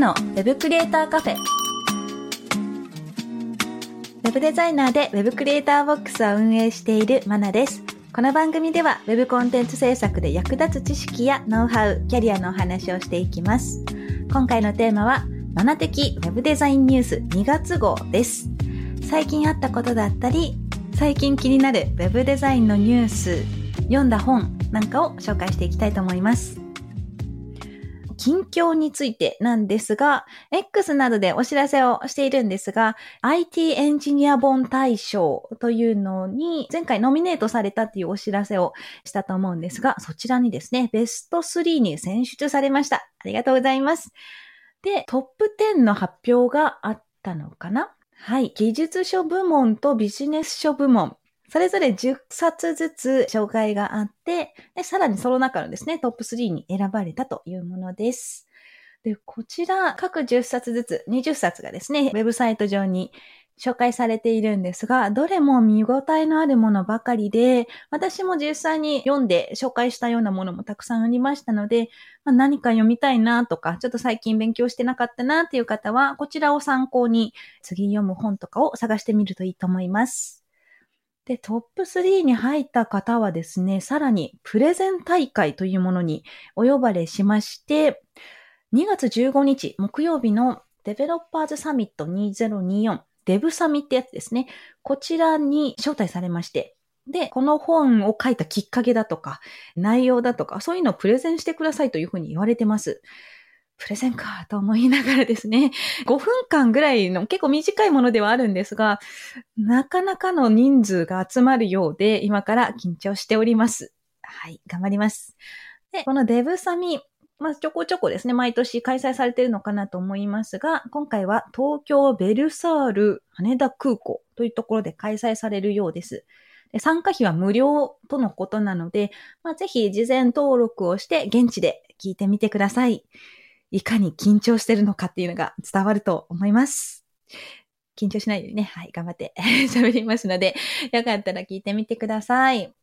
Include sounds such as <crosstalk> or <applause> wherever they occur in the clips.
のウェブクリエイターカフェ。ウェブデザイナーでウェブクリエイターボックスを運営しているマナです。この番組ではウェブコンテンツ制作で役立つ知識やノウハウ、キャリアのお話をしていきます。今回のテーマは、マナ的ウェブデザインニュース2月号です。最近あったことだったり、最近気になるウェブデザインのニュース、読んだ本なんかを紹介していきたいと思います。近況についてなんですが、X などでお知らせをしているんですが、IT エンジニア本大賞というのに前回ノミネートされたっていうお知らせをしたと思うんですが、そちらにですね、ベスト3に選出されました。ありがとうございます。で、トップ10の発表があったのかな？はい。技術書部門とビジネス書部門。それぞれ10冊ずつ紹介があって、で、さらにその中のですね、トップ3に選ばれたというものです。で、こちら、各10冊ずつ、20冊がですね、ウェブサイト上に紹介されているんですが、どれも見応えのあるものばかりで、私も実際に読んで紹介したようなものもたくさんありましたので、まあ、何か読みたいなとか、ちょっと最近勉強してなかったなっていう方は、こちらを参考に次読む本とかを探してみるといいと思います。で、トップ3に入った方はですね、さらにプレゼン大会というものにお呼ばれしまして、2月15日木曜日のデベロッパーズサミット2024デブサミってやつですね。こちらに招待されまして、で、この本を書いたきっかけだとか、内容だとか、そういうのをプレゼンしてくださいというふうに言われてます。プレゼンかと思いながらですね、<laughs> 5分間ぐらいの結構短いものではあるんですが、なかなかの人数が集まるようで、今から緊張しております。はい、頑張ります。で、このデブサミ、まあ、ちょこちょこですね、毎年開催されているのかなと思いますが、今回は東京ベルサール羽田空港というところで開催されるようです。で参加費は無料とのことなので、まあ、ぜひ事前登録をして現地で聞いてみてください。いかに緊張してるのかっていうのが伝わると思います。緊張しないようにね、はい、頑張って <laughs> 喋りますので、よかったら聞いてみてください。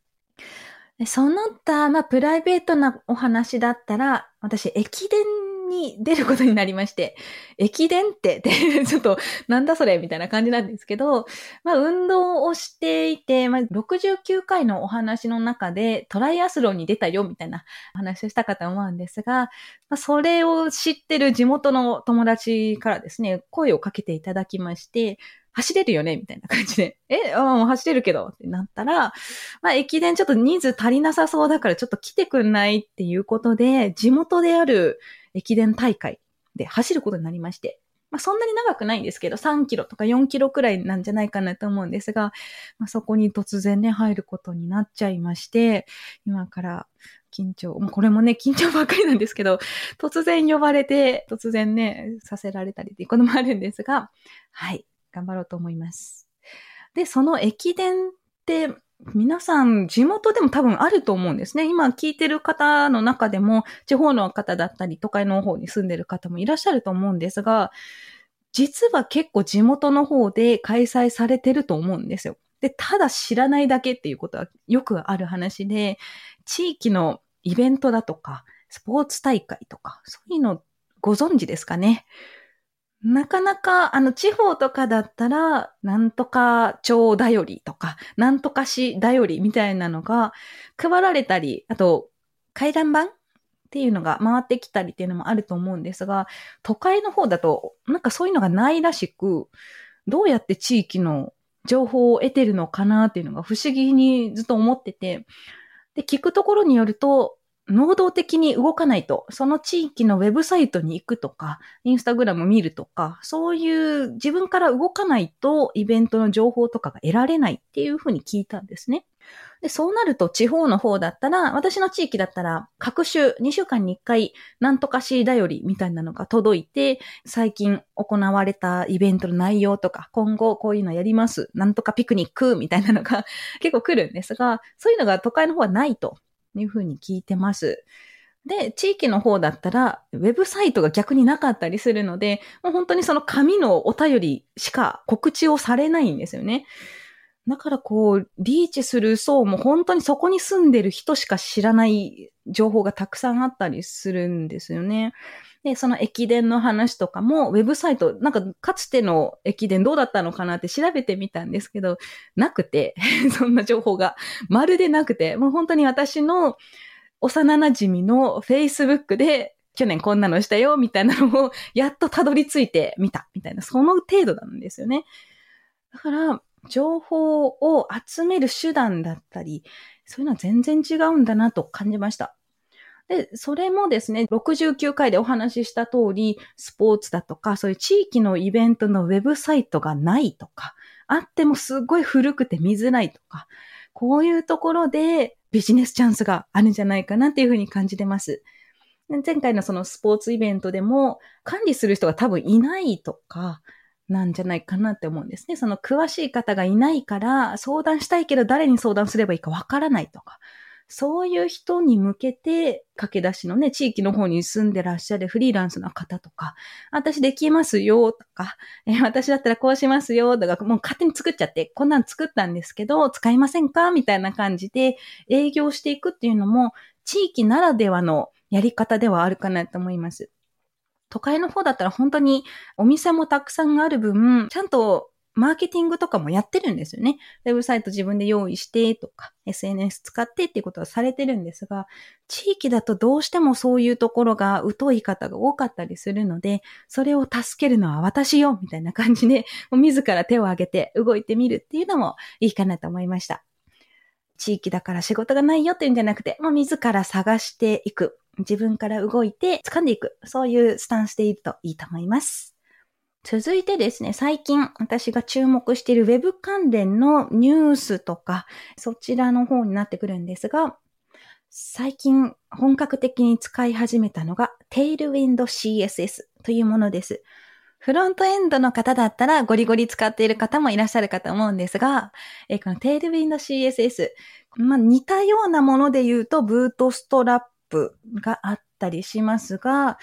その他、まあ、プライベートなお話だったら、私、駅伝に出ることになりまして、<laughs> 駅伝って、<laughs> ちょっと、なんだそれみたいな感じなんですけど、まあ、運動をしていて、まあ、69回のお話の中で、トライアスロンに出たよ、みたいな話をしたかと思うんですが、まあ、それを知ってる地元の友達からですね、声をかけていただきまして、走れるよねみたいな感じで。<laughs> え、う、走れるけどってなったら、まあ、駅伝ちょっと人数足りなさそうだからちょっと来てくんないっていうことで、地元である駅伝大会で走ることになりまして。まあ、そんなに長くないんですけど、3キロとか4キロくらいなんじゃないかなと思うんですが、まあ、そこに突然ね、入ることになっちゃいまして、今から緊張、もうこれもね、緊張ばっかりなんですけど、突然呼ばれて、突然ね、させられたりっていうこともあるんですが、はい、頑張ろうと思います。で、その駅伝って、皆さん、地元でも多分あると思うんですね。今聞いてる方の中でも、地方の方だったり、都会の方に住んでる方もいらっしゃると思うんですが、実は結構地元の方で開催されてると思うんですよ。で、ただ知らないだけっていうことはよくある話で、地域のイベントだとか、スポーツ大会とか、そういうのご存知ですかね？なかなか、あの、地方とかだったら、なんとか町だよりとか、なんとか市だよりみたいなのが配られたり、あと、回覧板っていうのが回ってきたりっていうのもあると思うんですが、都会の方だと、なんかそういうのがないらしく、どうやって地域の情報を得てるのかなっていうのが不思議にずっと思ってて、で、聞くところによると、能動的に動かないと、その地域のウェブサイトに行くとか、インスタグラム見るとか、そういう自分から動かないとイベントの情報とかが得られないっていうふうに聞いたんですね。で、そうなると地方の方だったら、私の地域だったら、各週2週間に1回、なんとかしだよりみたいなのが届いて、最近行われたイベントの内容とか、今後こういうのやります、なんとかピクニックみたいなのが <laughs> 結構来るんですが、そういうのが都会の方はないというふうに聞いてます。で、地域の方だったら、ウェブサイトが逆になかったりするので、もう本当にその紙のお便りしか告知をされないんですよね。だからこう、リーチする層も本当にそこに住んでる人しか知らない情報がたくさんあったりするんですよね。で、その駅伝の話とかも、ウェブサイト、なんかかつての駅伝どうだったのかなって調べてみたんですけど、なくて、<laughs> そんな情報が、まるでなくて、もう本当に私の幼馴染の Facebook で、去年こんなのしたよ、みたいなのを、やっとたどり着いてみた、みたいな、その程度なんですよね。だから、情報を集める手段だったり、そういうのは全然違うんだなと感じました。で、それもですね、69回でお話しした通り、スポーツだとか、そういう地域のイベントのウェブサイトがないとか、あってもすごい古くて見づらいとか、こういうところでビジネスチャンスがあるんじゃないかなっていうふうに感じてます。前回のそのスポーツイベントでも管理する人が多分いないとか、なんじゃないかなって思うんですね。その詳しい方がいないから相談したいけど誰に相談すればいいかわからないとか、そういう人に向けて駆け出しのね、地域の方に住んでらっしゃるフリーランスの方とか、私できますよとか、え私だったらこうしますよとか、もう勝手に作っちゃって、こんなん作ったんですけど、使いませんかみたいな感じで営業していくっていうのも、地域ならではのやり方ではあるかなと思います。都会の方だったら本当にお店もたくさんある分、ちゃんとマーケティングとかもやってるんですよね。ウェブサイト自分で用意してとか、SNS 使ってっていうことはされてるんですが、地域だとどうしてもそういうところが疎い方が多かったりするので、それを助けるのは私よみたいな感じで、<laughs> もう自ら手を挙げて動いてみるっていうのもいいかなと思いました。地域だから仕事がないよっていうんじゃなくて、もう自ら探していく。自分から動いて掴んでいく。そういうスタンスでいるといいと思います。続いてですね、最近私が注目している Web 関連のニュースとか、そちらの方になってくるんですが、最近本格的に使い始めたのが Tailwind CSS というものです。フロントエンドの方だったらゴリゴリ使っている方もいらっしゃるかと思うんですが、えこの Tailwind CSS、まあ、似たようなもので言うと、 Bootstrap があったりしますが、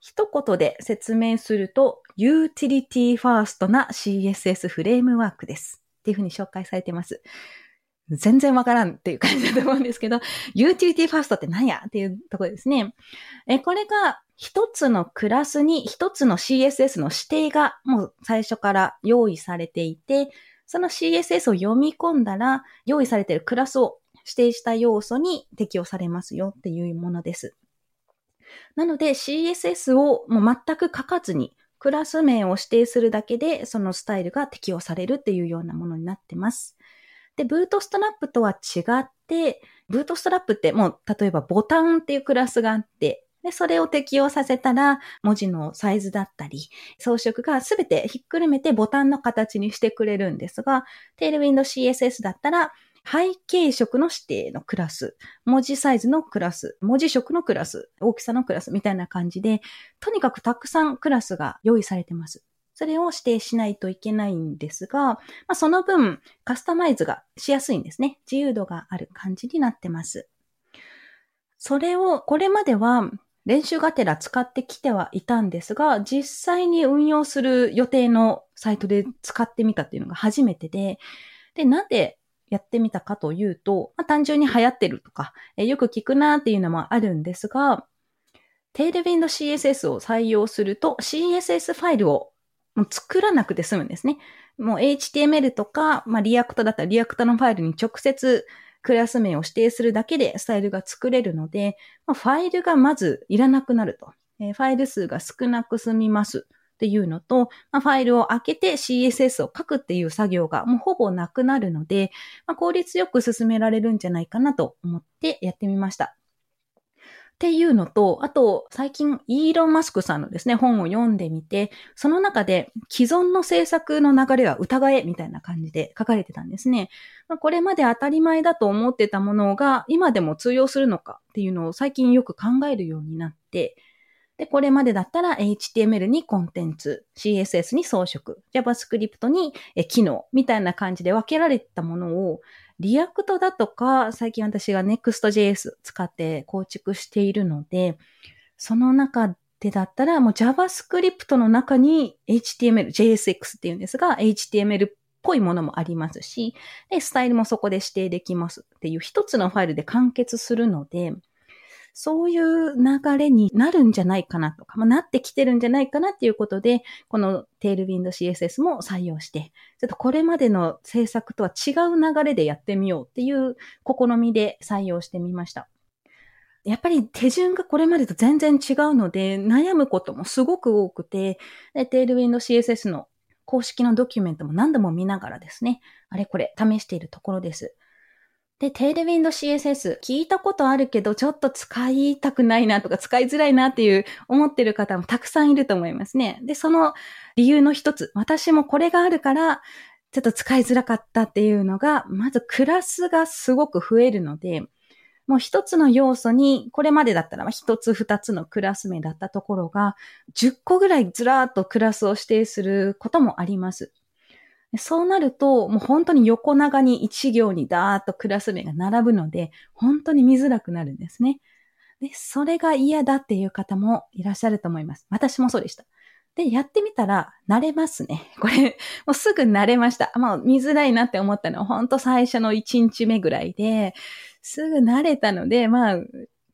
一言で説明すると、 utility first な CSS フレームワークです。っていうふうに紹介されてます。全然わからんっていう感じだと思うんですけど、 utility first って何やっていうところですね。え、これが一つのクラスに一つの CSS の指定がもう最初から用意されていて、その CSS を読み込んだら用意されているクラスを指定した要素に適用されますよっていうものです。なので CSS をもう全く書かずにクラス名を指定するだけでそのスタイルが適用されるっていうようなものになってます。で、ブートストラップとは違って、ブートストラップってもう例えばボタンっていうクラスがあって、で、それを適用させたら、文字のサイズだったり、装飾がすべてひっくるめてボタンの形にしてくれるんですが、テールウィンド CSS だったら、背景色の指定のクラス、文字サイズのクラス、文字色のクラス、大きさのクラスみたいな感じで、とにかくたくさんクラスが用意されてます。それを指定しないといけないんですが、まあ、その分カスタマイズがしやすいんですね。自由度がある感じになってます。それを、これまでは練習がてら使ってきてはいたんですが、実際に運用する予定のサイトで使ってみたっていうのが初めてで、で、なんでやってみたかというと、まあ、単純に流行ってるとか、えよく聞くなっていうのもあるんですが、Tailwind CSS を採用すると CSS ファイルをもう作らなくて済むんですね。もう HTML とか、まあ、 React だったら React のファイルに直接クラス名を指定するだけでスタイルが作れるので、まあ、ファイルがまずいらなくなると。えー、ファイル数が少なく済みますっていうのと、まあ、ファイルを開けて CSS を書くっていう作業がもうほぼなくなるので、まあ、効率よく進められるんじゃないかなと思ってやってみました。っていうのと、あと、最近、イーロン・マスクさんのですね、本を読んでみて、その中で、既存の政策の流れは疑え、みたいな感じで書かれてたんですね。これまで当たり前だと思ってたものが、今でも通用するのかっていうのを最近よく考えるようになって、で、これまでだったら HTML にコンテンツ、CSS に装飾、JavaScript に機能みたいな感じで分けられたものをReact だとか、最近私が Next.js 使って構築しているので、その中でだったら、もう JavaScript の中に HTML、JSX っていうんですが、HTML っぽいものもありますし、で、スタイルもそこで指定できますっていう一つのファイルで完結するので、そういう流れになるんじゃないかなとか、まあ、なってきてるんじゃないかなっていうことで、このテールウィンド CSS も採用して、ちょっとこれまでの制作とは違う流れでやってみようっていう試みで採用してみました。やっぱり手順がこれまでと全然違うので、悩むこともすごく多くて、でテールウィンド CSS の公式のドキュメントも何度も見ながらですね、あれこれ試しているところです。で、テールウィンド CSS 聞いたことあるけど、ちょっと使いたくないなとか使いづらいなっていう思ってる方もたくさんいると思いますね。で、その理由の一つ、私もこれがあるから、ちょっと使いづらかったっていうのが、まずクラスがすごく増えるので、もう一つの要素に、これまでだったら一つ二つのクラス名だったところが、10個ぐらいずらーっとクラスを指定することもあります。そうなると、もう本当に横長に一行にダーッとクラス名が並ぶので、本当に見づらくなるんですね。で、それが嫌だっていう方もいらっしゃると思います。私もそうでした。で、やってみたら、慣れますね。<laughs> これ、もうすぐ慣れました。まあ、見づらいなって思ったのは、本当最初の1日目ぐらいで、すぐ慣れたので、まあ、い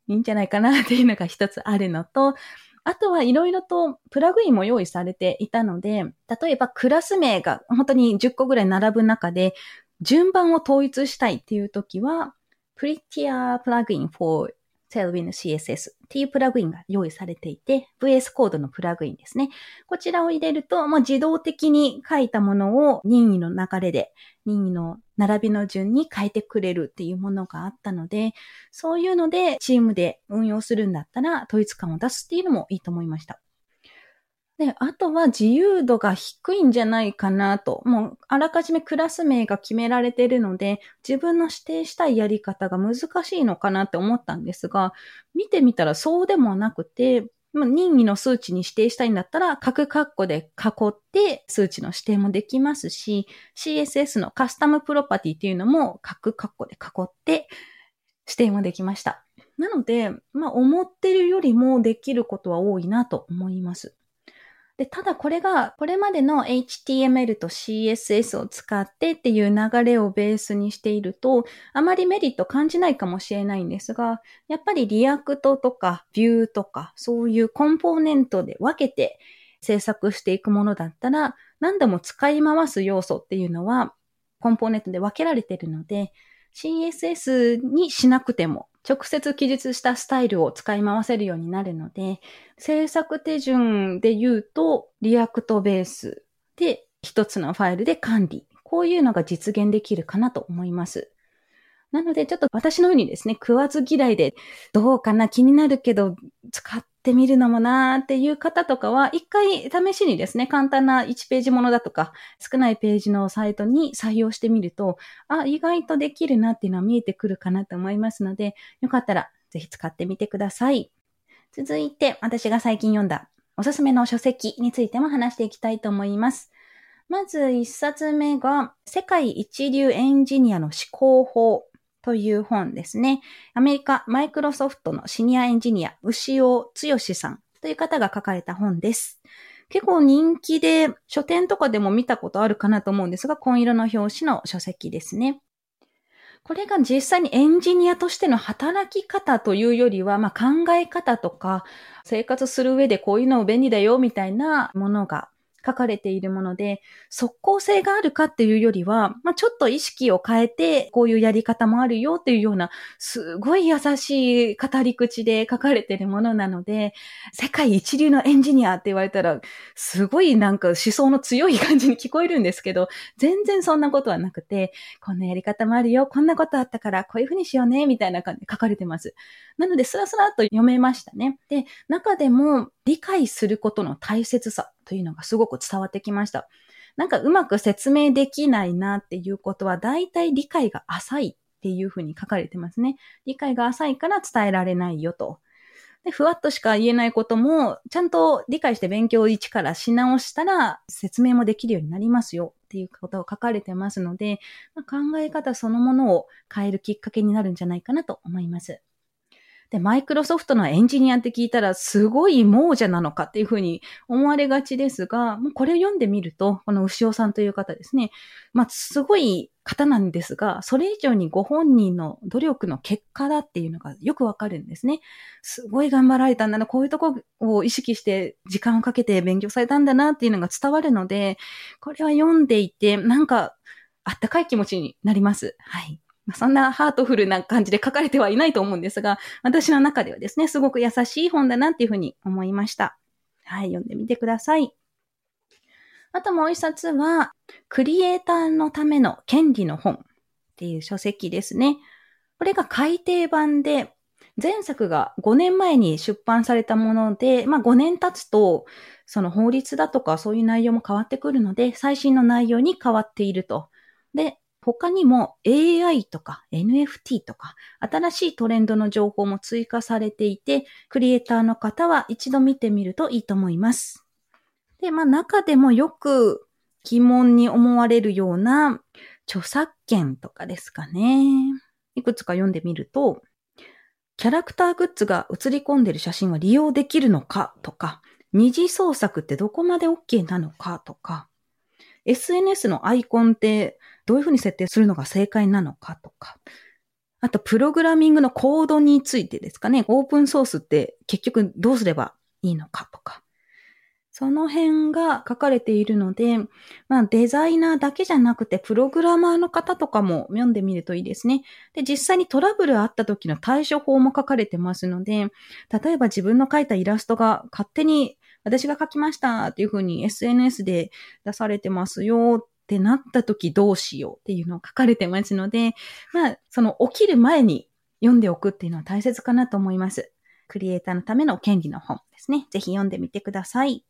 いんじゃないかなっていうのが一つあるのと、あとはいろいろとプラグインも用意されていたので、例えばクラス名が本当に10個ぐらい並ぶ中で、順番を統一したいっていう時は、Prettier Plugin for Tailwind CSS っていうプラグインが用意されていて、VS コードのプラグインですね。こちらを入れると、もう自動的に書いたものを任意の流れで、任意の並びの順に変えてくれるっていうものがあったので、そういうのでチームで運用するんだったら統一感を出すっていうのもいいと思いました。で、あとは自由度が低いんじゃないかなと。もう、あらかじめクラス名が決められているので、自分の指定したいやり方が難しいのかなって思ったんですが、見てみたらそうでもなくて、任意の数値に指定したいんだったら、各括弧で囲って数値の指定もできますし、CSS のカスタムプロパティっていうのも各括弧で囲って指定もできました。なので、まあ思ってるよりもできることは多いなと思います。で、ただこれが、これまでの HTML と CSS を使ってっていう流れをベースにしていると、あまりメリット感じないかもしれないんですが、やっぱり React とか Vue とか、そういうコンポーネントで分けて制作していくものだったら、何度も使い回す要素っていうのは、コンポーネントで分けられているので、CSS にしなくても直接記述したスタイルを使い回せるようになるので、制作手順で言うと、 React ベースで一つのファイルで管理。こういうのが実現できるかなと思います。なので、ちょっと私のようにですね、食わず嫌いで、どうかな気になるけど、使っってみるのもなーっていう方とかは、一回試しにですね、簡単な1ページものだとか、少ないページのサイトに採用してみると、あ、意外とできるなっていうのは見えてくるかなと思いますので、よかったらぜひ使ってみてください。続いて、私が最近読んだおすすめの書籍についても話していきたいと思います。まず一冊目が、世界一流エンジニアの思考法という本ですね。アメリカ、マイクロソフトのシニアエンジニア、牛尾剛さんという方が書かれた本です。結構人気で、書店とかでも見たことあるかなと思うんですが、紺色の表紙の書籍ですね。これが実際にエンジニアとしての働き方というよりは、まあ、考え方とか、生活する上でこういうの便利だよみたいなものが書かれているもので、即効性があるかっていうよりは、まあ、ちょっと意識を変えて、こういうやり方もあるよっていうような、すごい優しい語り口で書かれているものなので、世界一流のエンジニアって言われたら、すごいなんか思想の強い感じに聞こえるんですけど、全然そんなことはなくて、こんなやり方もあるよ、こんなことあったから、こういうふうにしようね、みたいな感じで書かれてます。なので、スラスラと読めましたね。で、中でも理解することの大切さというのがすごく伝わってきました。なんかうまく説明できないなっていうことは、大体理解が浅いっていうふうに書かれてますね。理解が浅いから伝えられないよと。で、ふわっとしか言えないことも、ちゃんと理解して勉強を一からし直したら、説明もできるようになりますよっていうことを書かれてますので、まあ、考え方そのものを変えるきっかけになるんじゃないかなと思います。で、マイクロソフトのエンジニアって聞いたら、すごい亡者なのかっていうふうに思われがちですが、もうこれを読んでみると、この牛尾さんという方ですね。まあ、すごい方なんですが、それ以上にご本人の努力の結果だっていうのがよくわかるんですね。すごい頑張られたんだな、こういうとこを意識して時間をかけて勉強されたんだなっていうのが伝わるので、これは読んでいて、なんか、あったかい気持ちになります。はい。そんなハートフルな感じで書かれてはいないと思うんですが、私の中ではですね、すごく優しい本だなっていうふうに思いました。はい、読んでみてください。あともう一冊は、クリエイターのための権利の本っていう書籍ですね。これが改訂版で、前作が5年前に出版されたもので、まあ5年経つと、その法律だとかそういう内容も変わってくるので、最新の内容に変わっていると。で、他にも AI とか NFT とか新しいトレンドの情報も追加されていて、クリエイターの方は一度見てみるといいと思います。で、まあ中でもよく疑問に思われるような著作権とかですかね。いくつか読んでみると、キャラクターグッズが映り込んでる写真は利用できるのかとか、二次創作ってどこまで OK なのかとか、SNS のアイコンってどういうふうに設定するのが正解なのかとか、あと、プログラミングのコードについてですかね、オープンソースって結局どうすればいいのかとか、その辺が書かれているので、まあデザイナーだけじゃなくて、プログラマーの方とかも読んでみるといいですね。で、実際にトラブルあった時の対処法も書かれてますので、例えば自分の描いたイラストが勝手に私が書きましたっていうふうに SNS で出されてますよってなった時どうしようっていうのを書かれてますので、まあ、その起きる前に読んでおくっていうのは大切かなと思います。クリエイターのための権利の本ですね。ぜひ読んでみてください。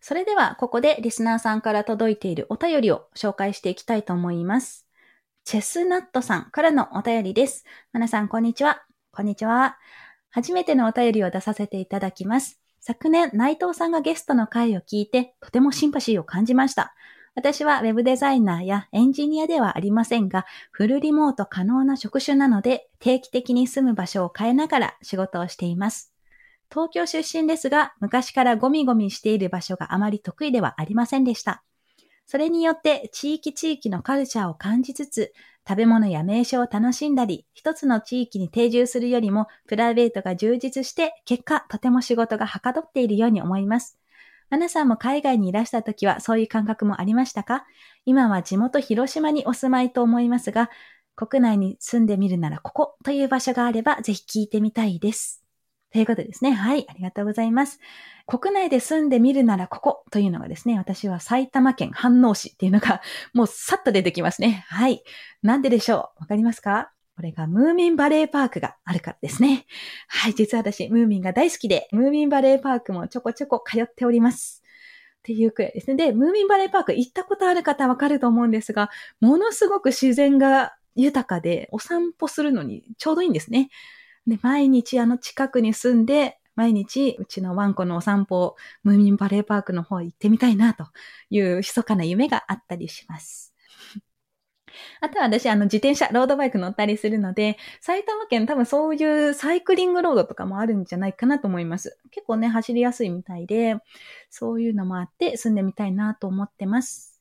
それでは、ここでリスナーさんから届いているお便りを紹介していきたいと思います。チェスナットさんからのお便りです。皆さん、こんにちは。こんにちは。初めてのお便りを出させていただきます。昨年、内藤さんがゲストの回を聞いて、とてもシンパシーを感じました。私は Web デザイナーやエンジニアではありませんが、フルリモート可能な職種なので、定期的に住む場所を変えながら仕事をしています。東京出身ですが、昔からゴミゴミしている場所があまり得意ではありませんでした。それによって地域地域のカルチャーを感じつつ、食べ物や名所を楽しんだり、一つの地域に定住するよりもプライベートが充実して、結果とても仕事がはかどっているように思います。ナナさんも海外にいらした時はそういう感覚もありましたか？今は地元広島にお住まいと思いますが、国内に住んでみるならここという場所があればぜひ聞いてみたいです。ということですね。はい、ありがとうございます。国内で住んでみるならここというのがですね、私は埼玉県飯能市っていうのが <laughs> もうさっと出てきますね。はい。なんででしょう？わかりますか？これがムーミンバレーパークがあるからですね。はい、実は私、ムーミンが大好きで、ムーミンバレーパークもちょこちょこ通っております。っていうくらいですね。で、ムーミンバレーパーク行ったことある方わかると思うんですが、ものすごく自然が豊かで、お散歩するのにちょうどいいんですね。で、毎日あの近くに住んで、毎日うちのワンコのお散歩、ムーミンバレーパークの方行ってみたいなという密かな夢があったりします。あとは私、あの、自転車、ロードバイク乗ったりするので、埼玉県多分そういうサイクリングロードとかもあるんじゃないかなと思います。結構ね、走りやすいみたいで、そういうのもあって住んでみたいなと思ってます。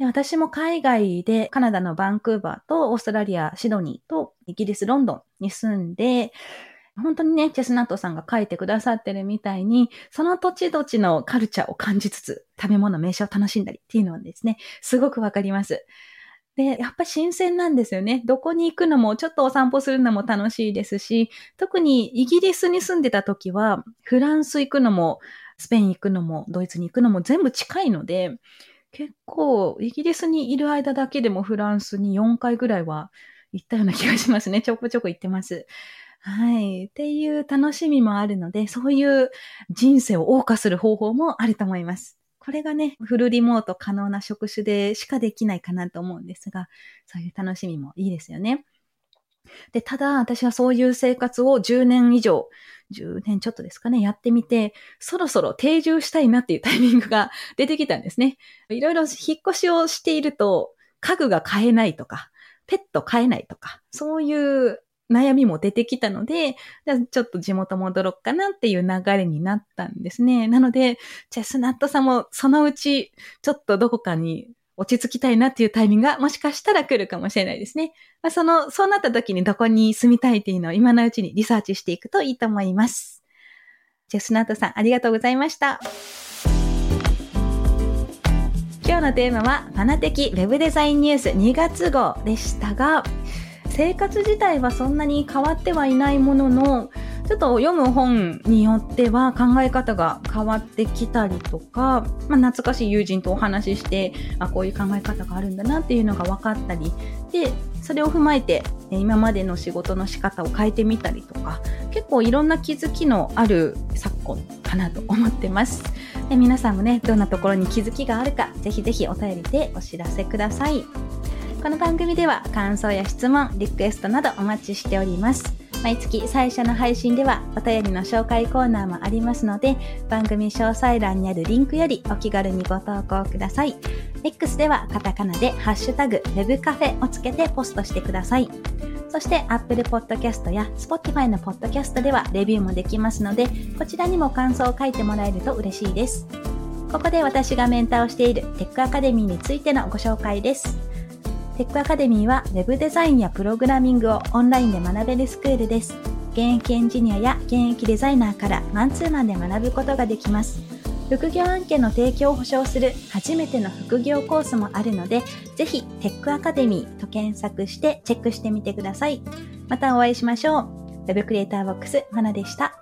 で私も海外でカナダのバンクーバーとオーストラリア、シドニーとイギリス、ロンドンに住んで、本当にね、チェスナットさんが書いてくださってるみたいに、その土地土地のカルチャーを感じつつ、食べ物、名所を楽しんだりっていうのはですね、すごくわかります。で、やっぱ新鮮なんですよね。どこに行くのも、ちょっとお散歩するのも楽しいですし、特にイギリスに住んでた時は、フランス行くのも、スペイン行くのも、ドイツに行くのも全部近いので、結構、イギリスにいる間だけでもフランスに4回ぐらいは行ったような気がしますね。<laughs> ちょこちょこ行ってます。はい。っていう楽しみもあるので、そういう人生を謳歌する方法もあると思います。これがね、フルリモート可能な職種でしかできないかなと思うんですが、そういう楽しみもいいですよね。で、ただ私はそういう生活を10年以上、10年ちょっとですかね、やってみて、そろそろ定住したいなっていうタイミングが出てきたんですね。いろいろ引っ越しをしていると、家具が買えないとか、ペット飼えないとか、そういう悩みも出てきたので、じゃあちょっと地元戻ろうかなっていう流れになったんですね。なので、チェスナットさんもそのうちちょっとどこかに落ち着きたいなっていうタイミングがもしかしたら来るかもしれないですね。まあ、その、そうなった時にどこに住みたいっていうのを今のうちにリサーチしていくといいと思います。チェスナットさんありがとうございました。今日のテーマは、ファナ的ウェブデザインニュース2月号でしたが、生活自体はそんなに変わってはいないものの、ちょっと読む本によっては考え方が変わってきたりとか、まあ、懐かしい友人とお話しして、あ、こういう考え方があるんだなっていうのが分かったり、で、それを踏まえて、今までの仕事の仕方を変えてみたりとか、結構いろんな気づきのある昨今かなと思ってます。で皆さんもね、どんなところに気づきがあるか、ぜひぜひお便りでお知らせください。この番組では感想や質問、リクエストなどお待ちしております。毎月最初の配信ではお便りの紹介コーナーもありますので、番組詳細欄にあるリンクよりお気軽にご投稿ください。X ではカタカナでハッシュタグ Web カフェをつけてポストしてください。そして Apple Podcast や Spotify の Podcast ではレビューもできますので、こちらにも感想を書いてもらえると嬉しいです。ここで私がメンターをしているテックアカデミーについてのご紹介です。テックアカデミーは Web デザインやプログラミングをオンラインで学べるスクールです。現役エンジニアや現役デザイナーからマンツーマンで学ぶことができます。副業案件の提供を保証する初めての副業コースもあるので、ぜひテックアカデミーと検索してチェックしてみてください。またお会いしましょう。Web クリエイターボックス、まなでした。